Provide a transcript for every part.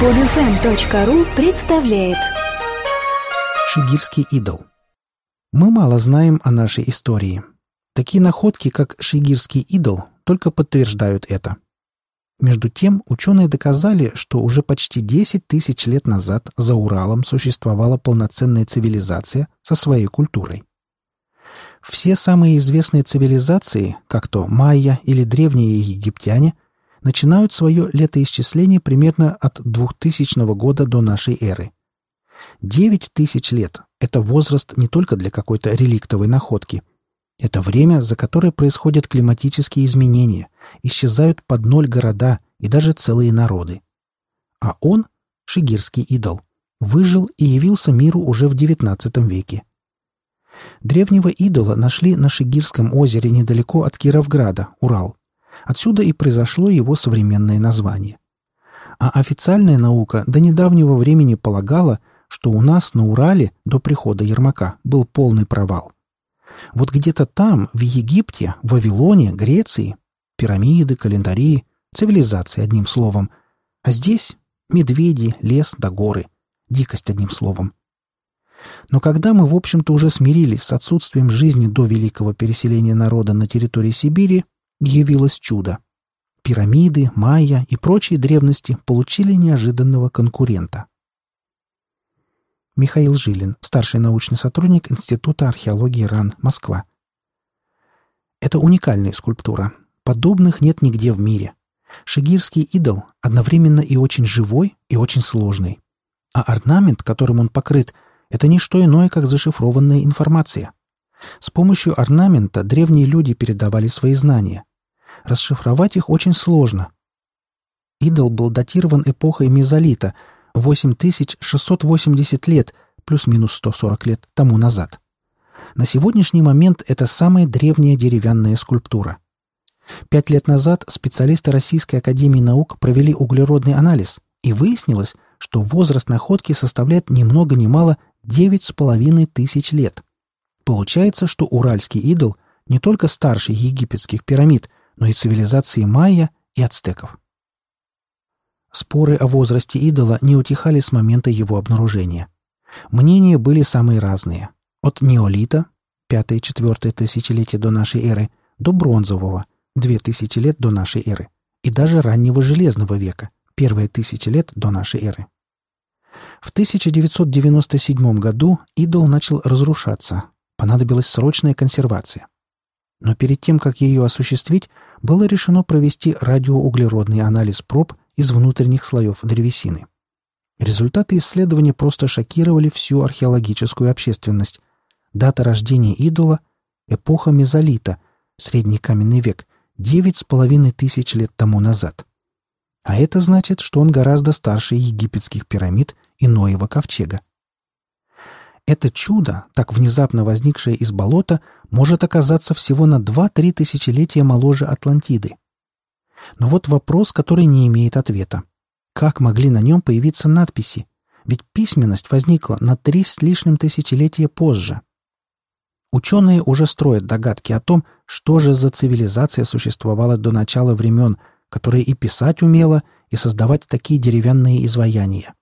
Подфм.ру представляет Шигирский идол Мы мало знаем о нашей истории. Такие находки, как Шигирский идол, только подтверждают это. Между тем, ученые доказали, что уже почти 10 тысяч лет назад за Уралом существовала полноценная цивилизация со своей культурой. Все самые известные цивилизации, как то майя или древние египтяне, начинают свое летоисчисление примерно от 2000 года до нашей эры. 9 тысяч лет – это возраст не только для какой-то реликтовой находки. Это время, за которое происходят климатические изменения, исчезают под ноль города и даже целые народы. А он, шигирский идол, выжил и явился миру уже в XIX веке. Древнего идола нашли на Шигирском озере недалеко от Кировграда, Урал. Отсюда и произошло его современное название. А официальная наука до недавнего времени полагала, что у нас на Урале до прихода Ермака был полный провал. Вот где-то там, в Египте, Вавилоне, Греции, пирамиды, календари, цивилизация, одним словом. А здесь медведи, лес да горы. Дикость, одним словом. Но когда мы, в общем-то, уже смирились с отсутствием жизни до великого переселения народа на территории Сибири, явилось чудо. Пирамиды, майя и прочие древности получили неожиданного конкурента. Михаил Жилин, старший научный сотрудник Института археологии РАН, Москва. Это уникальная скульптура. Подобных нет нигде в мире. Шигирский идол одновременно и очень живой, и очень сложный. А орнамент, которым он покрыт, это не что иное, как зашифрованная информация. С помощью орнамента древние люди передавали свои знания. Расшифровать их очень сложно. Идол был датирован эпохой мезолита, 8680 лет, плюс-минус 140 лет тому назад. На сегодняшний момент это самая древняя деревянная скульптура. Пять лет назад специалисты Российской Академии Наук провели углеродный анализ, и выяснилось, что возраст находки составляет ни много ни мало девять с половиной тысяч лет. Получается, что уральский идол не только старше египетских пирамид, но и цивилизации майя и ацтеков. Споры о возрасте идола не утихали с момента его обнаружения. Мнения были самые разные. От неолита, 5-4 тысячелетие до нашей эры, до бронзового, 2000 лет до нашей эры, и даже раннего железного века, первые тысячи лет до нашей эры. В 1997 году идол начал разрушаться. Понадобилась срочная консервация. Но перед тем, как ее осуществить, было решено провести радиоуглеродный анализ проб из внутренних слоев древесины. Результаты исследования просто шокировали всю археологическую общественность. Дата рождения идола – эпоха мезолита, средний каменный век, девять с половиной тысяч лет тому назад. А это значит, что он гораздо старше египетских пирамид и Ноева ковчега. Это чудо, так внезапно возникшее из болота, может оказаться всего на 2-3 тысячелетия моложе Атлантиды. Но вот вопрос, который не имеет ответа. Как могли на нем появиться надписи? Ведь письменность возникла на три с лишним тысячелетия позже. Ученые уже строят догадки о том, что же за цивилизация существовала до начала времен, которая и писать умела, и создавать такие деревянные изваяния.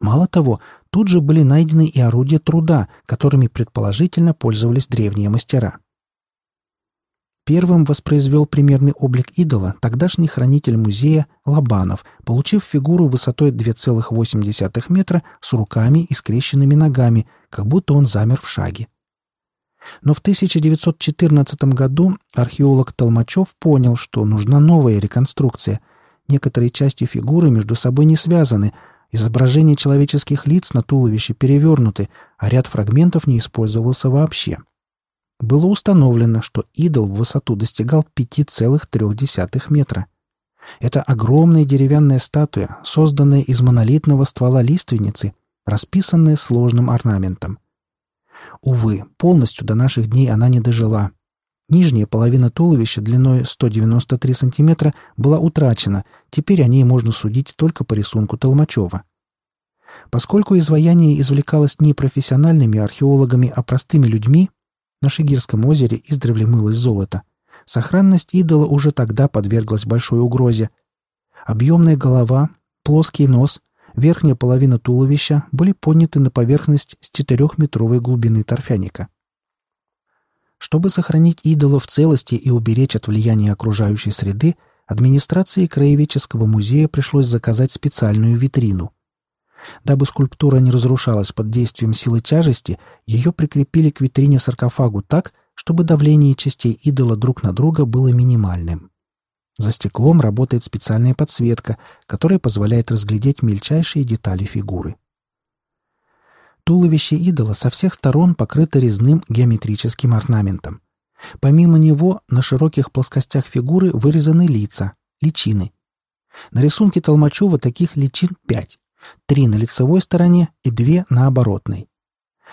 Мало того, тут же были найдены и орудия труда, которыми предположительно пользовались древние мастера. Первым воспроизвел примерный облик идола тогдашний хранитель музея Лобанов, получив фигуру высотой 2,8 метра с руками и скрещенными ногами, как будто он замер в шаге. Но в 1914 году археолог Толмачев понял, что нужна новая реконструкция. Некоторые части фигуры между собой не связаны, Изображения человеческих лиц на туловище перевернуты, а ряд фрагментов не использовался вообще. Было установлено, что идол в высоту достигал 5,3 метра. Это огромная деревянная статуя, созданная из монолитного ствола лиственницы, расписанная сложным орнаментом. Увы, полностью до наших дней она не дожила. Нижняя половина туловища длиной 193 сантиметра была утрачена, теперь о ней можно судить только по рисунку Толмачева. Поскольку изваяние извлекалось не профессиональными археологами, а простыми людьми, на Шигирском озере издревле мылось золото, сохранность идола уже тогда подверглась большой угрозе. Объемная голова, плоский нос, верхняя половина туловища были подняты на поверхность с четырехметровой глубины торфяника. Чтобы сохранить идола в целости и уберечь от влияния окружающей среды, администрации Краеведческого музея пришлось заказать специальную витрину. Дабы скульптура не разрушалась под действием силы тяжести, ее прикрепили к витрине саркофагу так, чтобы давление частей идола друг на друга было минимальным. За стеклом работает специальная подсветка, которая позволяет разглядеть мельчайшие детали фигуры. Туловище идола со всех сторон покрыто резным геометрическим орнаментом. Помимо него на широких плоскостях фигуры вырезаны лица, личины. На рисунке Толмачева таких личин пять. Три на лицевой стороне и две на оборотной.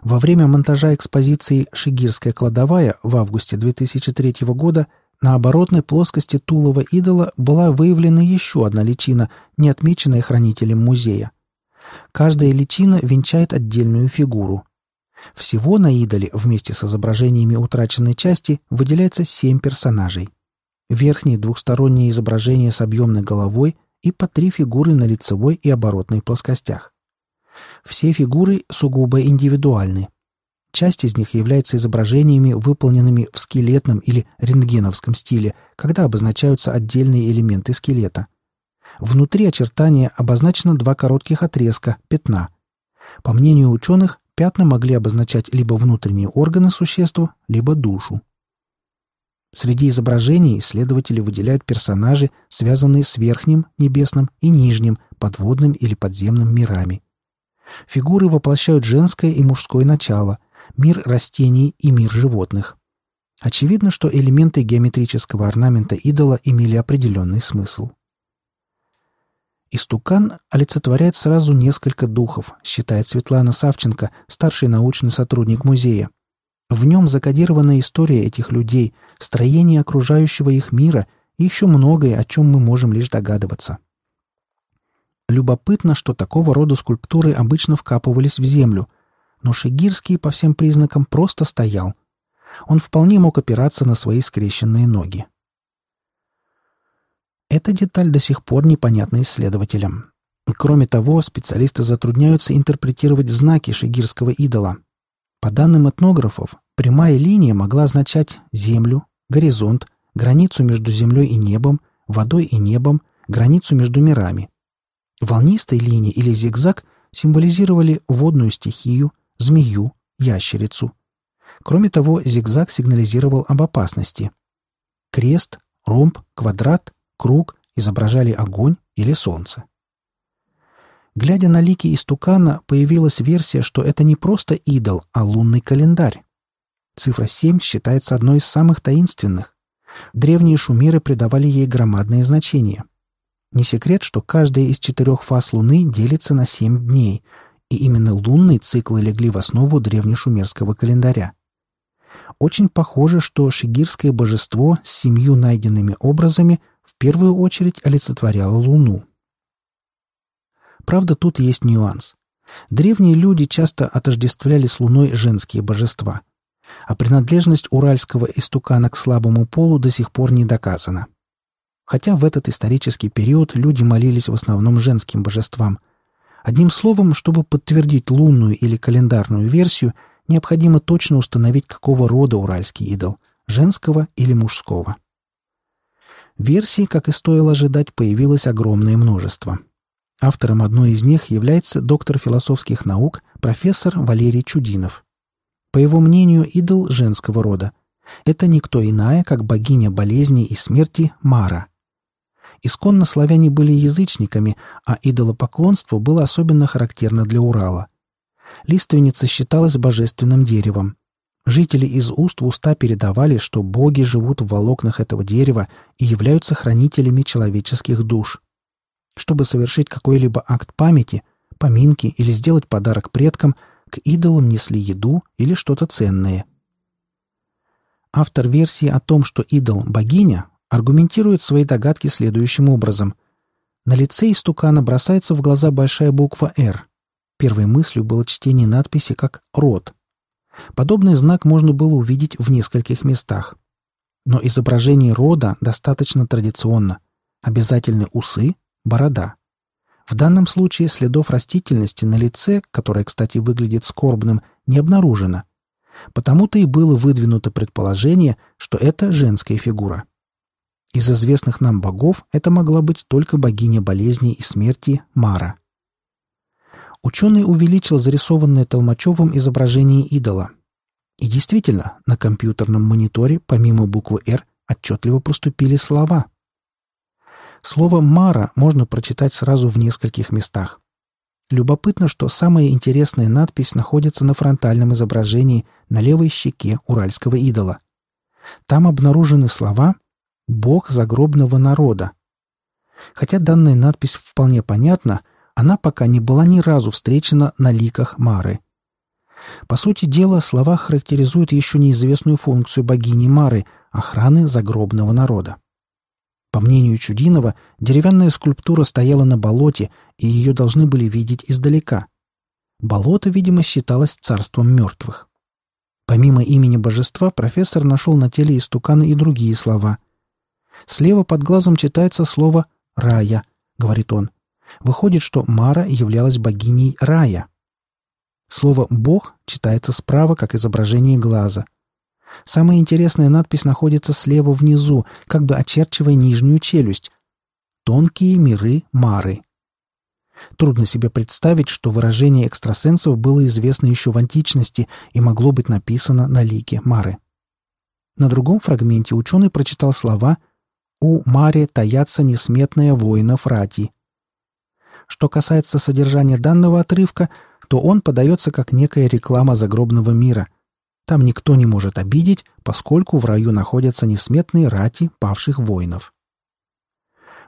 Во время монтажа экспозиции «Шигирская кладовая» в августе 2003 года на оборотной плоскости тулова идола была выявлена еще одна личина, не отмеченная хранителем музея. Каждая личина венчает отдельную фигуру. Всего на идоле вместе с изображениями утраченной части выделяется семь персонажей. Верхние двухсторонние изображения с объемной головой и по три фигуры на лицевой и оборотной плоскостях. Все фигуры сугубо индивидуальны. Часть из них является изображениями, выполненными в скелетном или рентгеновском стиле, когда обозначаются отдельные элементы скелета – Внутри очертания обозначено два коротких отрезка, пятна. По мнению ученых, пятна могли обозначать либо внутренние органы существа, либо душу. Среди изображений исследователи выделяют персонажи, связанные с верхним, небесным и нижним, подводным или подземным мирами. Фигуры воплощают женское и мужское начало, мир растений и мир животных. Очевидно, что элементы геометрического орнамента идола имели определенный смысл. Истукан олицетворяет сразу несколько духов, считает Светлана Савченко, старший научный сотрудник музея. В нем закодирована история этих людей, строение окружающего их мира и еще многое, о чем мы можем лишь догадываться. Любопытно, что такого рода скульптуры обычно вкапывались в землю, но Шигирский по всем признакам просто стоял. Он вполне мог опираться на свои скрещенные ноги. Эта деталь до сих пор непонятна исследователям. Кроме того, специалисты затрудняются интерпретировать знаки шигирского идола. По данным этнографов, прямая линия могла означать землю, горизонт, границу между землей и небом, водой и небом, границу между мирами. Волнистая линия или зигзаг символизировали водную стихию, змею, ящерицу. Кроме того, зигзаг сигнализировал об опасности. Крест, ромб, квадрат круг изображали огонь или солнце. Глядя на лики истукана, появилась версия, что это не просто идол, а лунный календарь. Цифра 7 считается одной из самых таинственных. Древние шумеры придавали ей громадное значение. Не секрет, что каждая из четырех фаз Луны делится на семь дней, и именно лунные циклы легли в основу древнешумерского календаря. Очень похоже, что шигирское божество с семью найденными образами первую очередь олицетворяла Луну. Правда, тут есть нюанс. Древние люди часто отождествляли с Луной женские божества, а принадлежность уральского истукана к слабому полу до сих пор не доказана. Хотя в этот исторический период люди молились в основном женским божествам. Одним словом, чтобы подтвердить лунную или календарную версию, необходимо точно установить, какого рода уральский идол – женского или мужского. Версий, как и стоило ожидать, появилось огромное множество. Автором одной из них является доктор философских наук профессор Валерий Чудинов. По его мнению, идол женского рода. Это никто иная, как богиня болезни и смерти Мара. Исконно славяне были язычниками, а идолопоклонство было особенно характерно для Урала. Лиственница считалась божественным деревом. Жители из уст в уста передавали, что боги живут в волокнах этого дерева и являются хранителями человеческих душ. Чтобы совершить какой-либо акт памяти, поминки или сделать подарок предкам, к идолам несли еду или что-то ценное. Автор версии о том, что идол – богиня, аргументирует свои догадки следующим образом. На лице истукана бросается в глаза большая буква «Р». Первой мыслью было чтение надписи как «род», Подобный знак можно было увидеть в нескольких местах. Но изображение рода достаточно традиционно. Обязательны усы, борода. В данном случае следов растительности на лице, которое, кстати, выглядит скорбным, не обнаружено. Потому-то и было выдвинуто предположение, что это женская фигура. Из известных нам богов это могла быть только богиня болезней и смерти Мара. Ученый увеличил зарисованное Толмачевым изображение идола. И действительно, на компьютерном мониторе, помимо буквы «Р», отчетливо проступили слова. Слово «Мара» можно прочитать сразу в нескольких местах. Любопытно, что самая интересная надпись находится на фронтальном изображении на левой щеке уральского идола. Там обнаружены слова «Бог загробного народа». Хотя данная надпись вполне понятна, она пока не была ни разу встречена на ликах Мары. По сути дела, слова характеризуют еще неизвестную функцию богини Мары – охраны загробного народа. По мнению Чудинова, деревянная скульптура стояла на болоте, и ее должны были видеть издалека. Болото, видимо, считалось царством мертвых. Помимо имени божества, профессор нашел на теле истукана и другие слова. Слева под глазом читается слово «рая», — говорит он. Выходит, что Мара являлась богиней рая. Слово «бог» читается справа, как изображение глаза. Самая интересная надпись находится слева внизу, как бы очерчивая нижнюю челюсть. «Тонкие миры Мары». Трудно себе представить, что выражение экстрасенсов было известно еще в античности и могло быть написано на лике Мары. На другом фрагменте ученый прочитал слова «У Маре таятся несметные воинов рати». Что касается содержания данного отрывка, то он подается как некая реклама загробного мира. Там никто не может обидеть, поскольку в раю находятся несметные рати павших воинов.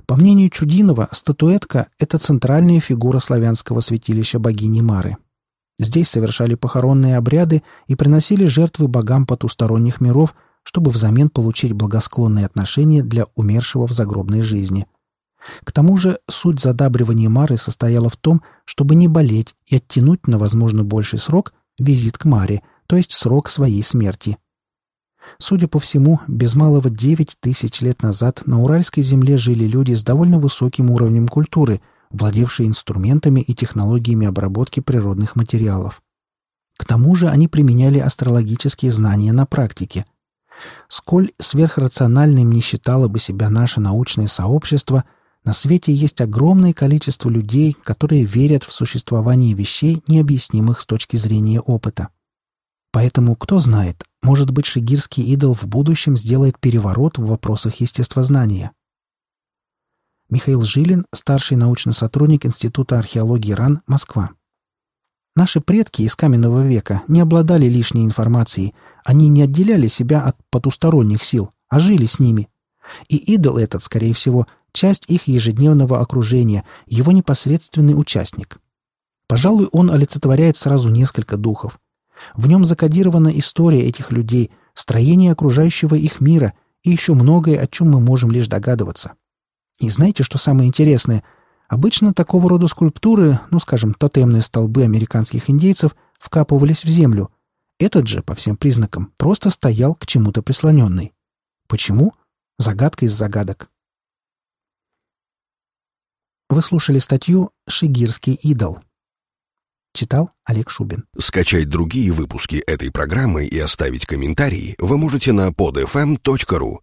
По мнению Чудинова, статуэтка – это центральная фигура славянского святилища богини Мары. Здесь совершали похоронные обряды и приносили жертвы богам потусторонних миров, чтобы взамен получить благосклонные отношения для умершего в загробной жизни. К тому же суть задабривания Мары состояла в том, чтобы не болеть и оттянуть на, возможно, больший срок визит к Маре, то есть срок своей смерти – Судя по всему, без малого девять тысяч лет назад на Уральской земле жили люди с довольно высоким уровнем культуры, владевшие инструментами и технологиями обработки природных материалов. К тому же они применяли астрологические знания на практике. Сколь сверхрациональным не считало бы себя наше научное сообщество, на свете есть огромное количество людей, которые верят в существование вещей, необъяснимых с точки зрения опыта. Поэтому, кто знает, может быть, шигирский идол в будущем сделает переворот в вопросах естествознания. Михаил Жилин, старший научный сотрудник Института археологии РАН, Москва. Наши предки из каменного века не обладали лишней информацией, они не отделяли себя от потусторонних сил, а жили с ними. И идол этот, скорее всего, часть их ежедневного окружения, его непосредственный участник. Пожалуй, он олицетворяет сразу несколько духов – в нем закодирована история этих людей, строение окружающего их мира и еще многое, о чем мы можем лишь догадываться. И знаете, что самое интересное? Обычно такого рода скульптуры, ну, скажем, тотемные столбы американских индейцев, вкапывались в землю. Этот же, по всем признакам, просто стоял к чему-то прислоненный. Почему? Загадка из загадок. Вы слушали статью «Шигирский идол». Читал Олег Шубин. Скачать другие выпуски этой программы и оставить комментарии вы можете на podfm.ru.